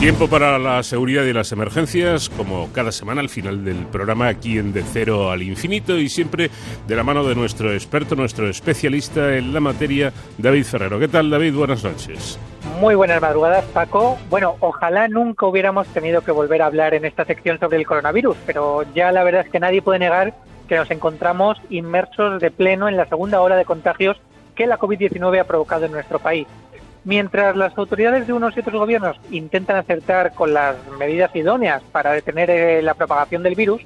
Tiempo para la seguridad y las emergencias, como cada semana al final del programa aquí en De Cero al Infinito y siempre de la mano de nuestro experto, nuestro especialista en la materia, David Ferrero. ¿Qué tal, David? Buenas noches. Muy buenas madrugadas, Paco. Bueno, ojalá nunca hubiéramos tenido que volver a hablar en esta sección sobre el coronavirus, pero ya la verdad es que nadie puede negar que nos encontramos inmersos de pleno en la segunda ola de contagios que la COVID-19 ha provocado en nuestro país. Mientras las autoridades de unos y otros gobiernos intentan acertar con las medidas idóneas para detener eh, la propagación del virus,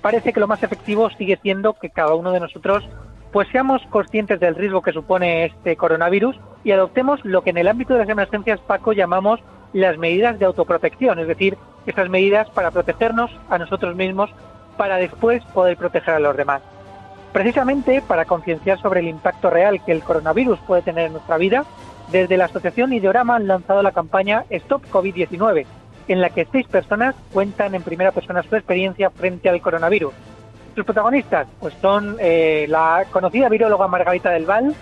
parece que lo más efectivo sigue siendo que cada uno de nosotros pues seamos conscientes del riesgo que supone este coronavirus y adoptemos lo que en el ámbito de las emergencias Paco llamamos las medidas de autoprotección, es decir, esas medidas para protegernos a nosotros mismos para después poder proteger a los demás. Precisamente para concienciar sobre el impacto real que el coronavirus puede tener en nuestra vida, desde la Asociación Ideorama han lanzado la campaña Stop COVID-19, en la que seis personas cuentan en primera persona su experiencia frente al coronavirus. Sus protagonistas pues son eh, la conocida viróloga Margarita del Val,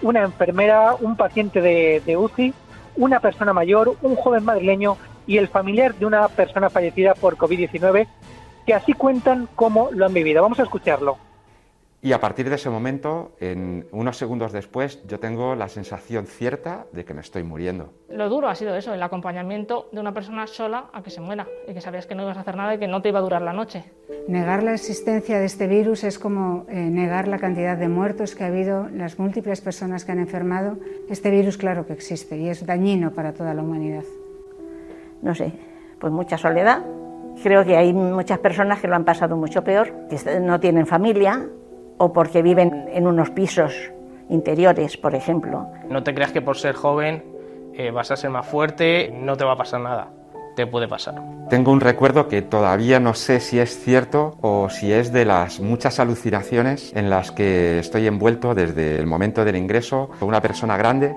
una enfermera, un paciente de, de UCI, una persona mayor, un joven madrileño y el familiar de una persona fallecida por COVID-19, que así cuentan cómo lo han vivido. Vamos a escucharlo. Y a partir de ese momento, en unos segundos después, yo tengo la sensación cierta de que me estoy muriendo. Lo duro ha sido eso, el acompañamiento de una persona sola a que se muera y que sabías que no ibas a hacer nada y que no te iba a durar la noche. Negar la existencia de este virus es como eh, negar la cantidad de muertos que ha habido, las múltiples personas que han enfermado. Este virus claro que existe y es dañino para toda la humanidad. No sé, pues mucha soledad. Creo que hay muchas personas que lo han pasado mucho peor, que no tienen familia, o porque viven en unos pisos interiores, por ejemplo. No te creas que por ser joven eh, vas a ser más fuerte, no te va a pasar nada. Te puede pasar. Tengo un recuerdo que todavía no sé si es cierto o si es de las muchas alucinaciones en las que estoy envuelto desde el momento del ingreso. Una persona grande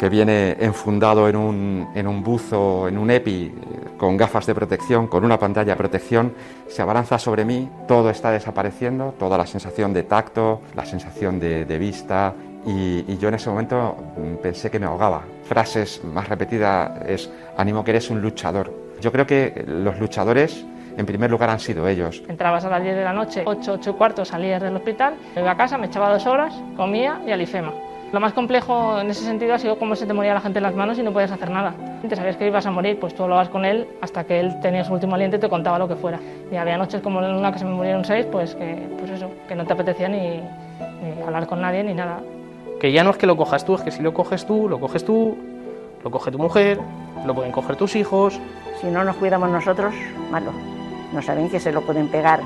que viene enfundado en un, en un buzo, en un EPI, con gafas de protección, con una pantalla de protección, se abalanza sobre mí, todo está desapareciendo, toda la sensación de tacto, la sensación de, vista, y, yo en ese momento mm, pensé que me ahogaba. Frases más repetidas es, ánimo que eres un luchador. Yo creo que los luchadores en primer lugar han sido ellos. Entrabas a las 10 de la noche, 8, 8 y cuarto salías del hospital, iba a casa, me echaba dos horas, comía y alifema. Lo más complejo en ese sentido ha sido cómo se te moría la gente en las manos y no podías hacer nada. Te sabías que ibas a morir, pues tú hablabas con él hasta que él tenía su último aliento y te contaba lo que fuera. Y había noches como en una que se me murieron seis, pues que, pues eso, que no te apetecía ni, hablar con nadie ni nada. Que ya no es que lo cojas tú, es que si lo coges tú, lo coges tú, lo coge tu mujer, lo pueden coger tus hijos. Si no nos cuidamos nosotros, malo. No saben que se lo pueden pegar,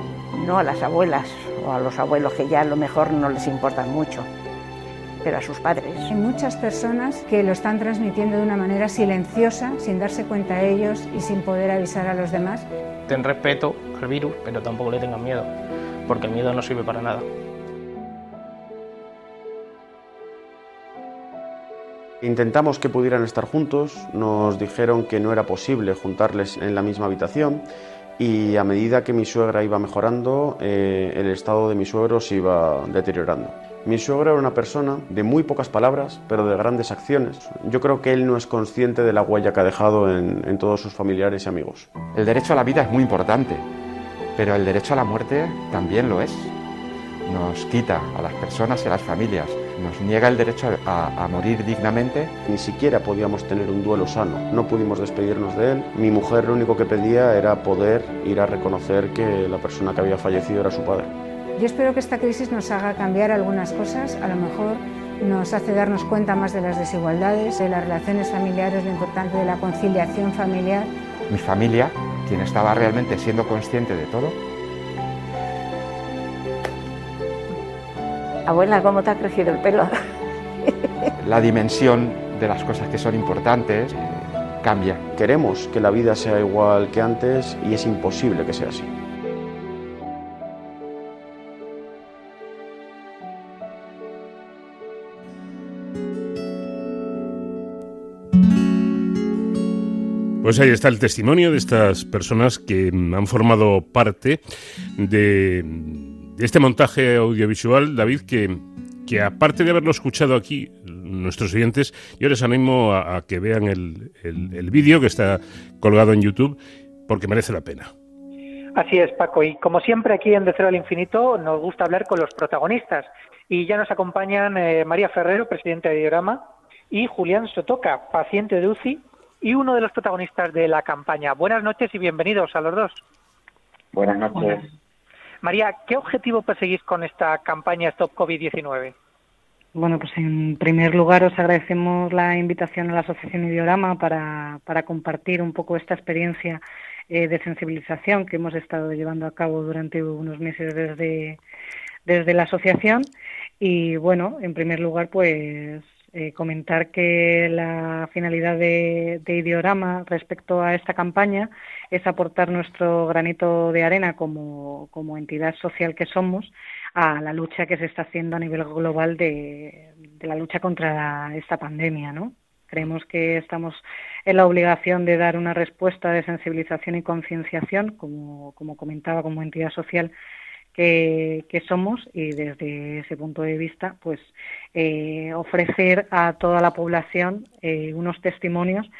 no a las abuelas o a los abuelos que ya a lo mejor no les importan mucho pero a sus padres. Hay muchas personas que lo están transmitiendo de una manera silenciosa, sin darse cuenta a ellos y sin poder avisar a los demás. Ten respeto al virus, pero tampoco le tengan miedo, porque el miedo no sirve para nada. Intentamos que pudieran estar juntos, nos dijeron que no era posible juntarles en la misma habitación y a medida que mi suegra iba mejorando, eh, el estado de mi suegro se iba deteriorando. Mi suegro era una persona de muy pocas palabras, pero de grandes acciones. Yo creo que él no es consciente de la huella que ha dejado en, todos sus familiares y amigos. El derecho a la vida es muy importante, pero el derecho a la muerte también lo es. Nos quita a las personas y a las familias, nos niega el derecho a, a, morir dignamente. Ni siquiera podíamos tener un duelo sano, no pudimos despedirnos de él. Mi mujer lo único que pedía era poder ir a reconocer que la persona que había fallecido era su padre. Yo espero que esta crisis nos haga cambiar algunas cosas, a lo mejor nos hace darnos cuenta más de las desigualdades, de las relaciones familiares, lo importante de la conciliación familiar. Mi familia, quien estaba realmente siendo consciente de todo. Abuela, ¿cómo te ha crecido el pelo? la dimensión de las cosas que son importantes eh, cambia. Queremos que la vida sea igual que antes y es imposible que sea así. Pues ahí está el testimonio de estas personas que han formado parte de, este montaje audiovisual, David, que, que aparte de haberlo escuchado aquí, nuestros oyentes. Yo les animo a, que vean el, el vídeo que está colgado en YouTube porque merece la pena. Así es, Paco. Y como siempre aquí en De Cero al Infinito nos gusta hablar con los protagonistas. Y ya nos acompañan eh, María Ferrero, presidenta de Diorama, y Julián Sotoca, paciente de UCI y uno de los protagonistas de la campaña. Buenas noches y bienvenidos a los dos. Buenas noches. María, ¿qué objetivo perseguís con esta campaña Stop COVID-19? Bueno, pues en primer lugar os agradecemos la invitación a la Asociación Idiorama para, para compartir un poco esta experiencia eh, de sensibilización que hemos estado llevando a cabo durante unos meses desde, desde la asociación. Y bueno, en primer lugar, pues eh, comentar que la finalidad de, de, Idiorama respecto a esta campaña es aportar nuestro granito de arena como, como entidad social que somos a la lucha que se está haciendo a nivel global de, de la lucha contra esta pandemia, ¿no? Creemos que estamos en la obligación de dar una respuesta de sensibilización y concienciación, como, comentaba, como entidad social que, somos y desde ese punto de vista, pues eh, ofrecer a toda la población eh, unos testimonios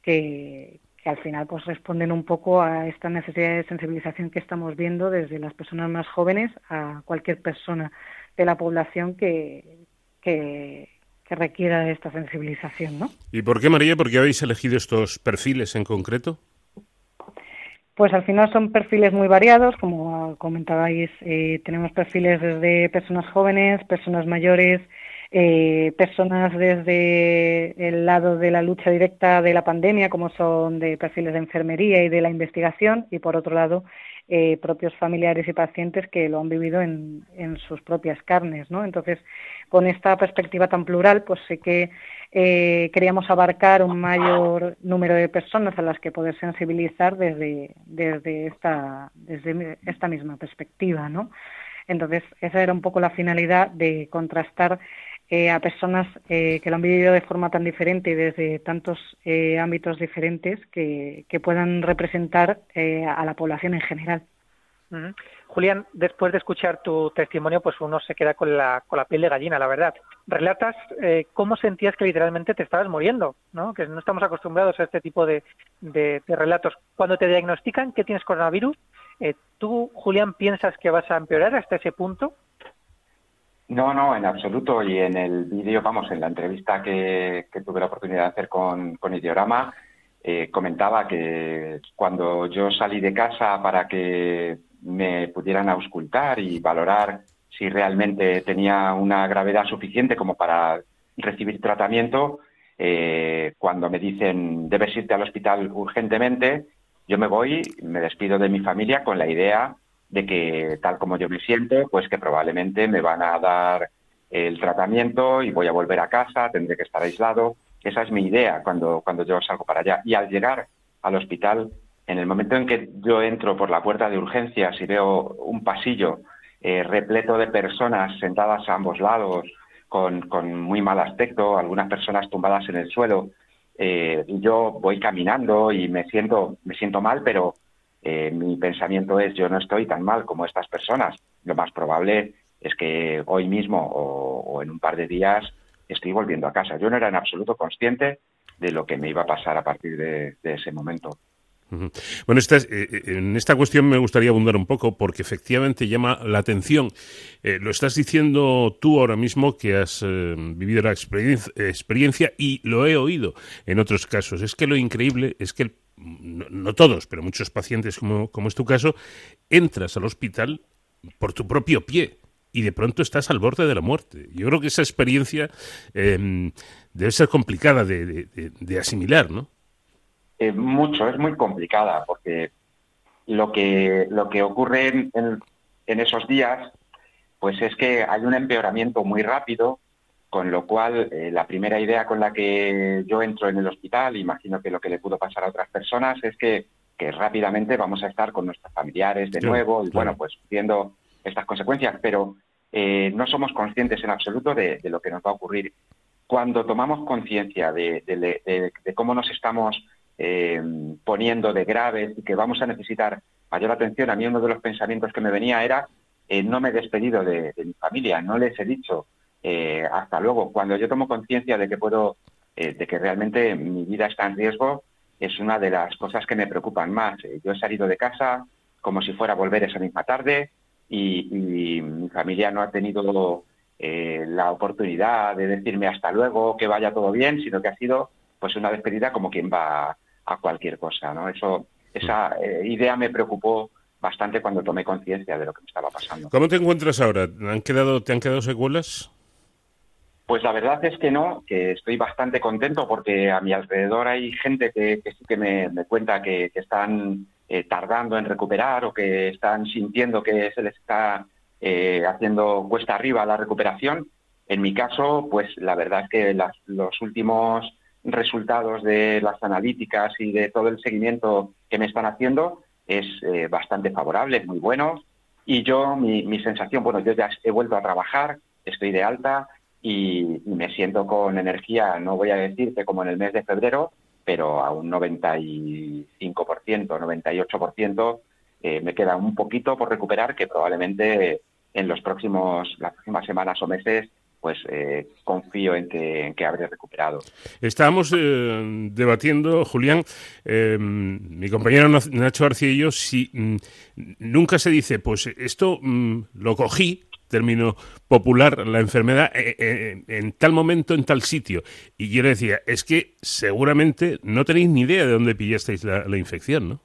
que, al final pues responden un poco a esta necesidad de sensibilización que estamos viendo desde las personas más jóvenes a cualquier persona de la población que, que, que requiera esta sensibilización, ¿no? ¿Y por qué, María? ¿Por qué habéis elegido estos perfiles en concreto? Pues al final son perfiles muy variados, como comentabais, eh, tenemos perfiles desde personas jóvenes, personas mayores, eh, personas desde el lado de la lucha directa de la pandemia, como son de perfiles de enfermería y de la investigación, y por otro lado, eh, propios familiares y pacientes que lo han vivido en, en, sus propias carnes, ¿no? Entonces, con esta perspectiva tan plural, pues sí que eh, queríamos abarcar un mayor número de personas a las que poder sensibilizar desde, desde, esta, desde esta misma perspectiva, ¿no? Entonces, esa era un poco la finalidad de contrastar eh, a personas eh, que lo han vivido de forma tan diferente y desde tantos eh, ámbitos diferentes que, puedan representar a la población en general. Julián, después de escuchar tu testimonio, pues uno se queda con la, con la piel de gallina, la verdad. Relatas cómo sentías que literalmente te estabas muriendo, ¿no? Que no estamos acostumbrados a este tipo de, de, de relatos. Cuando te diagnostican que tienes coronavirus, ¿tú, Julián, piensas que vas a empeorar hasta ese punto? No, no, en absoluto. Y en el vídeo, vamos, en la entrevista que, tuve la oportunidad de hacer con, con Ideorama, eh, comentaba que cuando yo salí de casa para que me pudieran auscultar y valorar si realmente tenía una gravedad suficiente como para recibir tratamiento, eh, cuando me dicen debes irte al hospital urgentemente, yo me voy, me despido de mi familia con la idea de que tal como yo me siento, pues que probablemente me van a dar el tratamiento y voy a volver a casa, tendré que estar aislado. Esa es mi idea cuando, cuando yo salgo para allá. Y al llegar al hospital, en el momento en que yo entro por la puerta de urgencias y veo un pasillo eh, repleto de personas sentadas a ambos lados, con, con, muy mal aspecto, algunas personas tumbadas en el suelo, eh, yo voy caminando y me siento, me siento mal, pero eh, mi pensamiento es yo no estoy tan mal como estas personas. Lo más probable es que hoy mismo o, en un par de días estoy volviendo a casa. Yo no era en absoluto consciente de lo que me iba a pasar a partir de, ese momento. Bueno, esta, eh, eh, en esta cuestión me gustaría abundar un poco porque efectivamente llama la atención. lo estás diciendo tú ahora mismo que has vivido la experiencia, y lo he oído en otros casos. Es que lo increíble es que el no, todos, pero muchos pacientes, como, como es tu caso, entras al hospital por tu propio pie y de pronto estás al borde de la muerte. Yo creo que esa experiencia em, debe ser complicada de, asimilar, ¿no? Eh, mucho, es muy complicada, porque lo que, lo que ocurre en, en, esos días, pues es que hay un empeoramiento muy rápido con lo cual, eh, la primera idea con la que yo entro en el hospital, imagino que lo que le pudo pasar a otras personas, es que, rápidamente vamos a estar con nuestros familiares de nuevo y, bueno, pues viendo estas consecuencias, pero eh, no somos conscientes en absoluto de, lo que nos va a ocurrir. Cuando tomamos conciencia de, cómo nos estamos eh, poniendo de graves y que vamos a necesitar mayor atención, a mí uno de los pensamientos que me venía era, no me he despedido de mi familia, no les he dicho eh, hasta luego. Cuando yo tomo conciencia de que puedo, eh, de que realmente mi vida está en riesgo, es una de las cosas que me preocupan más. Yo he salido de casa como si fuera a volver esa misma tarde y, mi familia no ha tenido la oportunidad de decirme hasta luego, que vaya todo bien, sino que ha sido pues una despedida como quien va a cualquier cosa, ¿no? Eso, esa idea me preocupó bastante cuando tomé conciencia de lo que me estaba pasando. ¿Cómo te encuentras ahora? ¿Han quedado, ¿Te han quedado secuelas? Pues la verdad es que no, que estoy bastante contento porque a mi alrededor hay gente que, sí que me, cuenta que, están eh, tardando en recuperar o que están sintiendo que se les está eh, haciendo cuesta arriba la recuperación. En mi caso, pues la verdad es que los últimos resultados de las analíticas y de todo el seguimiento que me están haciendo es eh, bastante favorable, es muy bueno. Y yo, mi, sensación, bueno, yo ya he vuelto a trabajar, estoy de alta y, me siento con energía, no voy a decirte como en el mes de febrero, pero a un 95%, 98% eh, me queda un poquito por recuperar que probablemente en los próximos, las próximas semanas o meses pues eh, confío en que, habré recuperado. Estábamos eh, debatiendo, Julián, eh, mi compañero Nacho yo, si mm, nunca se dice, pues esto mm, lo cogí, término popular, la enfermedad en tal momento, en tal sitio. Y yo le decía, es que seguramente no tenéis ni idea de dónde pillasteis la, infección, ¿no?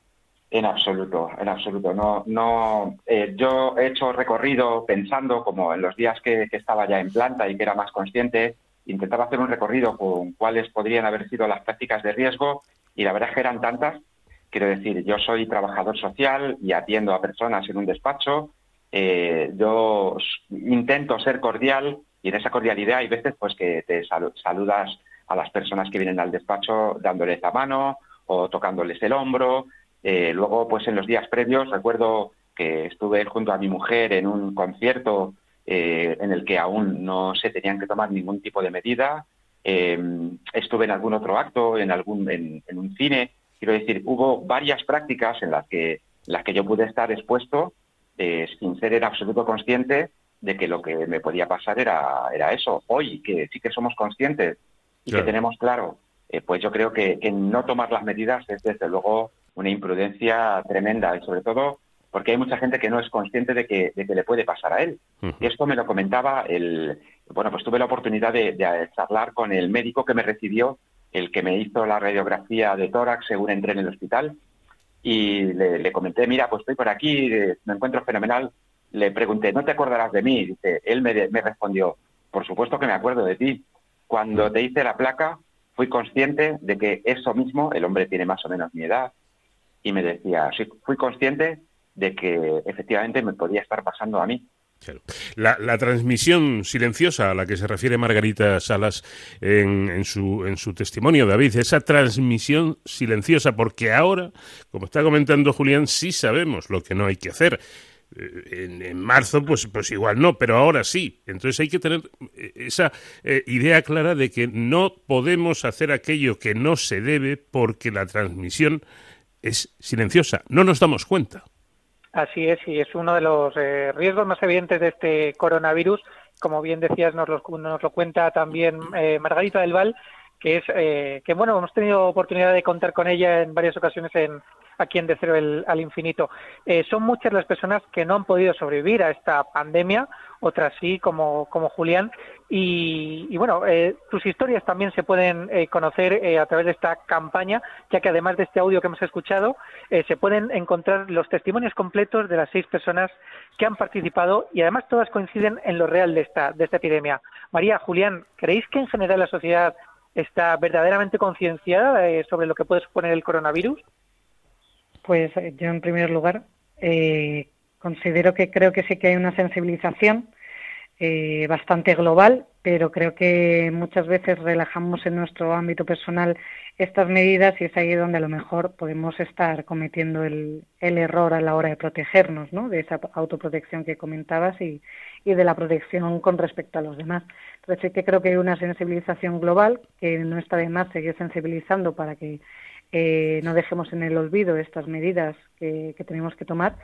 En absoluto, en absoluto. No, no. Eh, yo he hecho recorrido pensando, como en los días que, estaba ya en planta y que era más consciente, intentaba hacer un recorrido con cuáles podrían haber sido las prácticas de riesgo y la verdad es que eran tantas. Quiero decir, yo soy trabajador social y atiendo a personas en un despacho. Eh, yo intento ser cordial y en esa cordialidad hay veces pues que te saludas a las personas que vienen al despacho dándoles la mano o tocándoles el hombro eh, luego, pues en los días previos, recuerdo que estuve junto a mi mujer en un concierto eh, en el que aún no se tenían que tomar ningún tipo de medida. Em, estuve en algún otro acto, en algún, en, un cine. Quiero decir, hubo varias prácticas en las que, las que yo pude estar expuesto eh, sin ser en absoluto consciente de que lo que me podía pasar era, era eso. Hoy, que sí que somos conscientes y que tenemos claro, pues yo creo que, que no tomar las medidas es desde luego una imprudencia tremenda y sobre todo porque hay mucha gente que no es consciente de que, de que le puede pasar a él. Y esto me lo comentaba el, bueno, pues tuve la oportunidad de, charlar con el médico que me recibió, el que me hizo la radiografía de tórax según entré en el hospital, y le, comenté, mira, pues estoy por aquí, me encuentro fenomenal. Le pregunté, ¿no te acordarás de mí? Dice, él me, me respondió, por supuesto que me acuerdo de ti. Cuando te hice la placa, fui consciente de que eso mismo, el hombre tiene más o menos mi edad, y me decía, sí, fui consciente de que efectivamente me podía estar pasando a mí. La, transmisión silenciosa a la que se refiere Margarita Salas en, en, su, en su testimonio, David, esa transmisión silenciosa, porque ahora, como está comentando Julián, sí sabemos lo que no hay que hacer. Eh, en, marzo, pues, pues igual no, pero ahora sí. Entonces hay que tener eh, esa eh, idea clara de que no podemos hacer aquello que no se debe porque la transmisión es silenciosa, no nos damos cuenta. Así es, y es uno de los eh, riesgos más evidentes de este coronavirus. Como bien decías, nos lo, nos lo cuenta también eh, Margarita del Val, que es eh, que bueno, hemos tenido oportunidad de contar con ella en varias ocasiones en aquí en De Cero al Infinito. son muchas las personas que no han podido sobrevivir a esta pandemia otras sí, como, como Julián. Y, bueno, eh, tus historias también se pueden eh, conocer eh, a través de esta campaña, ya que además de este audio que hemos escuchado, se pueden encontrar los testimonios completos de las seis personas que han participado y además todas coinciden en lo real de esta, de esta epidemia. María, Julián, ¿creéis que en general la sociedad está verdaderamente concienciada sobre lo que puede suponer el coronavirus? Pues yo, en primer lugar, Considero que creo que sí que hay una sensibilización eh, bastante global, pero creo que muchas veces relajamos en nuestro ámbito personal estas medidas y es ahí donde a lo mejor podemos estar cometiendo el, error a la hora de protegernos, ¿no? De esa autoprotección que comentabas y, de la protección con respecto a los demás. Entonces sí que creo que hay una sensibilización global que no está de más seguir sensibilizando para que eh, no dejemos en el olvido estas medidas que tenemos que tomar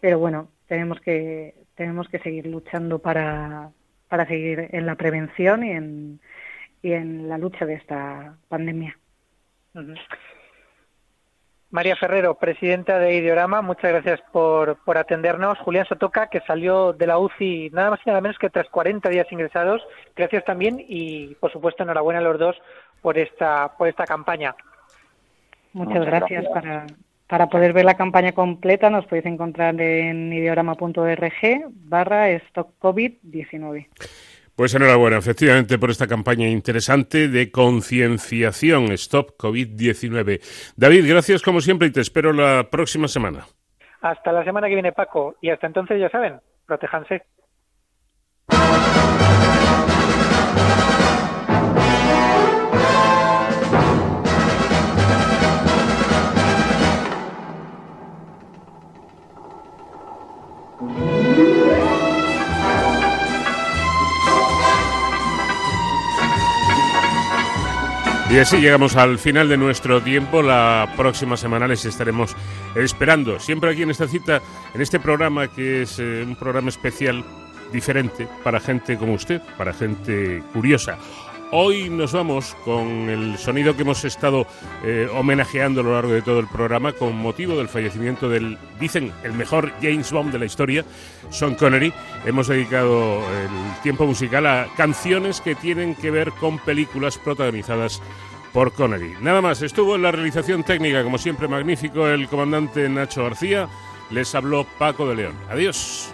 pero bueno, tenemos que, tenemos que seguir luchando para, para seguir en la prevención y en, y en la lucha de esta pandemia. María Ferrero, presidenta de Ideorama, muchas gracias por, por atendernos. Julián Sotoca, que salió de la UCI nada más y nada menos que tras 40 días ingresados. Gracias también y, por supuesto, enhorabuena a los dos por esta, por esta campaña. Muchas, gracias. Para, para poder ver la campaña completa nos podéis encontrar en ideorama.org barra Stop COVID-19. Pues enhorabuena, efectivamente, por esta campaña interesante de concienciación Stop COVID-19. David, gracias como siempre y te espero la próxima semana. Hasta la semana que viene, Paco. Y hasta entonces, ya saben, protéjanse. Y así llegamos al final de nuestro tiempo. La próxima semana les estaremos esperando. Siempre aquí en esta cita, en este programa que es eh, un programa especial, diferente, para gente como usted, para gente curiosa. Hoy nos vamos con el sonido que hemos estado eh, homenajeando a lo largo de todo el programa con motivo del fallecimiento del, dicen, el mejor James Bond de la historia, Sean Connery. Hemos dedicado el tiempo musical a canciones que tienen que ver con películas protagonizadas por Connery. Nada más, estuvo en la realización técnica, como siempre, magnífico, el comandante Nacho García. Les habló Paco de León. Adiós.